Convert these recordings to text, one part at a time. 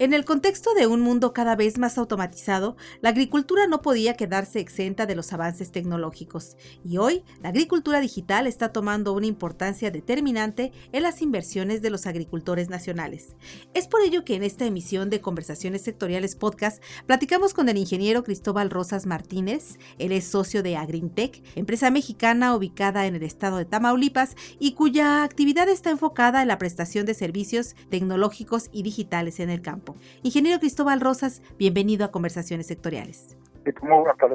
En el contexto de un mundo cada vez más automatizado, la agricultura no podía quedarse exenta de los avances tecnológicos y hoy la agricultura digital está tomando una importancia determinante en las inversiones de los agricultores nacionales. Es por ello que en esta emisión de Conversaciones Sectoriales Podcast platicamos con el ingeniero Cristóbal Rosas Martínez, él es socio de Agrintech, empresa mexicana ubicada en el estado de Tamaulipas y cuya actividad está enfocada en la prestación de servicios tecnológicos y digitales en el campo. Ingeniero Cristóbal Rosas, bienvenido a Conversaciones Sectoriales.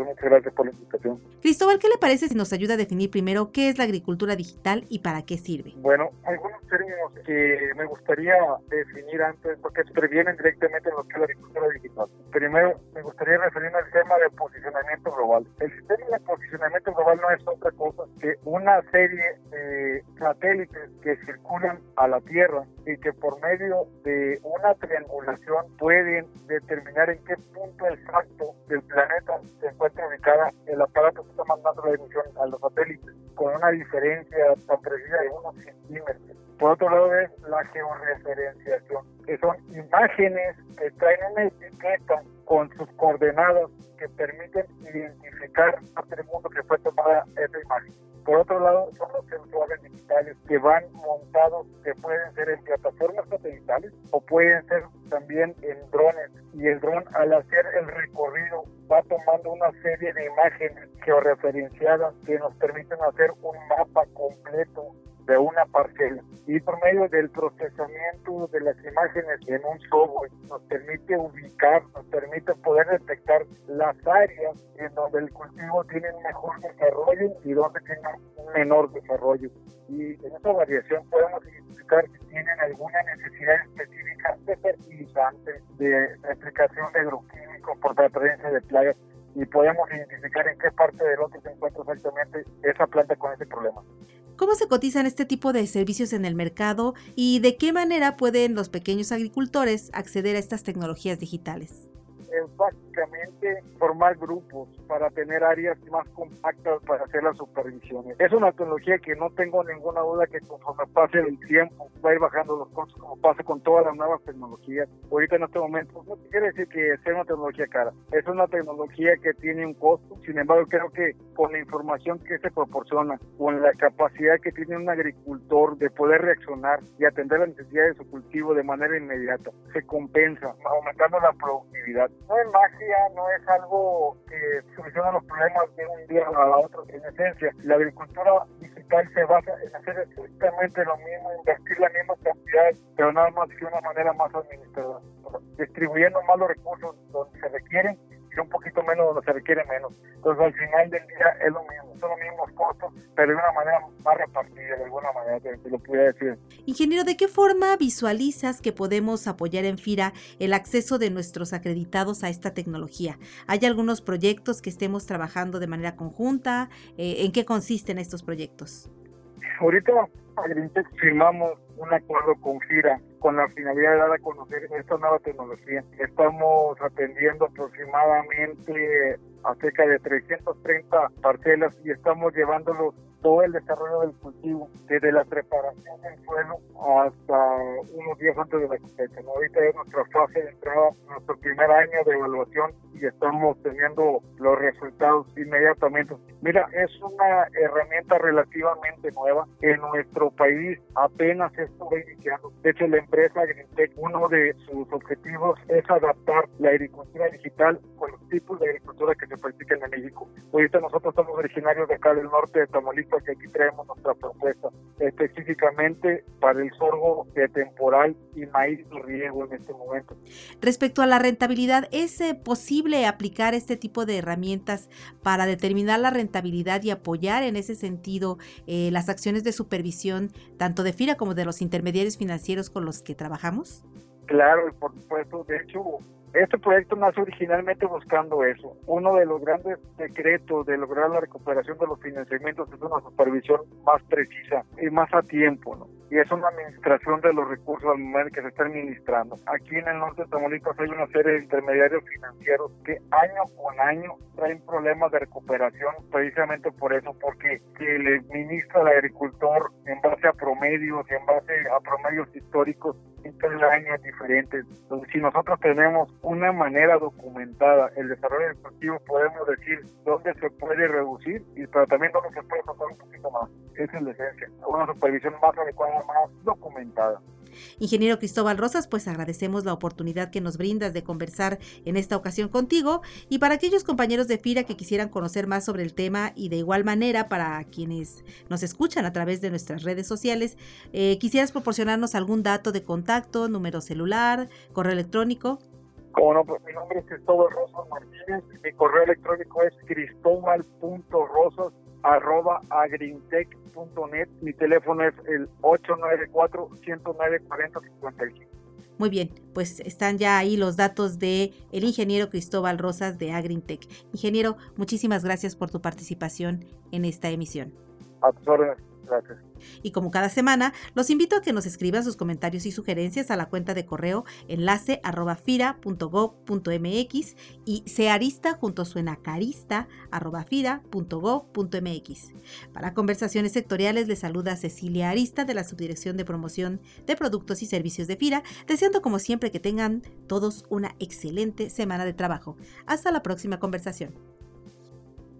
Muchas gracias por la invitación. Cristóbal, ¿qué le parece si nos ayuda a definir primero qué es la agricultura digital y para qué sirve? Bueno, algunos términos que me gustaría definir antes, porque se previenen directamente en lo que es la agricultura digital. Primero, me gustaría referirme al tema de posicionamiento global. El sistema de posicionamiento global no es otra cosa que una serie de satélites que circulan a la Tierra y que por medio de una triangulación pueden determinar en qué punto exacto del planeta se encuentra ubicada el aparato que está mandando la emisión a los satélites, con una diferencia tan precisa de unos centímetros. Por otro lado es la georreferenciación, que son imágenes que traen una etiqueta con sus coordenadas que permiten identificar a el mundo que fue tomada esa imagen. Por otro lado, son los sensores digitales que van montados, que pueden ser en plataformas satelitales o pueden ser también en drones. Y el dron, al hacer el recorrido, va tomando una serie de imágenes georreferenciadas que nos permiten hacer un mapa completo de una parcela y por medio del procesamiento de las imágenes en un software nos permite ubicar, nos permite poder detectar las áreas en donde el cultivo tiene un mejor desarrollo y donde tiene un menor desarrollo. Y en esa variación podemos identificar si tienen alguna necesidad específica de fertilizantes, de aplicación de agroquímicos por la presencia de plagas y podemos identificar en qué parte del otro se encuentra exactamente esa planta con ese problema. ¿Cómo se cotizan este tipo de servicios en el mercado y de qué manera pueden los pequeños agricultores acceder a estas tecnologías digitales? Básicamente formar grupos para tener áreas más compactas para hacer las supervisiones. Es una tecnología que no tengo ninguna duda que conforme pase el tiempo va a ir bajando los costos como pasa con todas las nuevas tecnologías. Ahorita en este momento no quiere decir que sea una tecnología cara, es una tecnología que tiene un costo, sin embargo creo que con la información que se proporciona, con la capacidad que tiene un agricultor de poder reaccionar y atender las necesidades de su cultivo de manera inmediata, se compensa aumentando la productividad no es magia, no es algo que soluciona los problemas de un día a otro. En esencia, la agricultura digital se basa en hacer exactamente lo mismo, invertir la misma cantidad, pero nada más de una manera más administrada, distribuyendo más los recursos donde se requieren y un poquito menos donde se requiere menos. Entonces, al final del día es lo mismo, son los mismos costos, pero de una manera más repartida, de alguna manera, lo pudiera decir. Ingeniero, ¿de qué forma visualizas que podemos apoyar en FIRA el acceso de nuestros acreditados a esta tecnología? ¿Hay algunos proyectos que estemos trabajando de manera conjunta? Eh, ¿En qué consisten estos proyectos? Ahorita firmamos un acuerdo con FIRA con la finalidad de dar a conocer esta nueva tecnología. Estamos atendiendo aproximadamente a cerca de 330 parcelas y estamos llevándolos todo el desarrollo del cultivo, desde la preparación del suelo hasta unos días antes de la cosecha. Ahorita es nuestra fase de entrada, nuestro primer año de evaluación estamos teniendo los resultados inmediatamente. Mira, es una herramienta relativamente nueva. En nuestro país apenas se está iniciando. De hecho, la empresa Agrintech, uno de sus objetivos es adaptar la agricultura digital con los tipos de agricultura que se practican en México. Ahorita nosotros somos originarios de acá del norte de Tamaulipas y aquí traemos nuestra propuesta específicamente para el sorgo de temporal y maíz de riego en este momento. Respecto a la rentabilidad, ¿es eh, aplicar este tipo de herramientas para determinar la rentabilidad y apoyar en ese sentido eh, las acciones de supervisión tanto de FIRA como de los intermediarios financieros con los que trabajamos? Claro, por supuesto. De hecho, Este proyecto nace originalmente buscando eso. Uno de los grandes secretos de lograr la recuperación de los financiamientos es una supervisión más precisa y más a tiempo, ¿no? Y es una administración de los recursos que se está administrando. Aquí en el norte de Tamaulipas hay una serie de intermediarios financieros que año con año traen problemas de recuperación precisamente por eso, porque se le administra al agricultor en base a promedios en base a promedios históricos en cada año diferentes. Entonces, si nosotros tenemos una manera documentada el desarrollo deportivo, podemos decir dónde se puede reducir, y pero también dónde se puede tocar un poquito más. Esa es la esencia. Una supervisión más adecuada, más documentada. Ingeniero Cristóbal Rosas, pues agradecemos la oportunidad que nos brindas de conversar en esta ocasión contigo y para aquellos compañeros de FIRA que quisieran conocer más sobre el tema y de igual manera para quienes nos escuchan a través de nuestras redes sociales, eh, quisieras proporcionarnos algún dato de contacto, número celular, correo electrónico. Como no, pues mi nombre es Cristóbal Rosas Martínez, mi correo electrónico es cristóbal.rosas arroba agrintech.net. Mi teléfono es el 894-109-4055. Muy bien, pues están ya ahí los datos de el ingeniero Cristóbal Rosas de Agrintech. Ingeniero, muchísimas gracias por tu participación en esta emisión. Y como cada semana, los invito a que nos escriban sus comentarios y sugerencias a la cuenta de correo enlace arroba fira.gov.mx y searista junto suena carista arroba fira.gov.mx. Para conversaciones sectoriales les saluda Cecilia Arista de la Subdirección de Promoción de Productos y Servicios de FIRA, deseando como siempre que tengan todos una excelente semana de trabajo. Hasta la próxima conversación.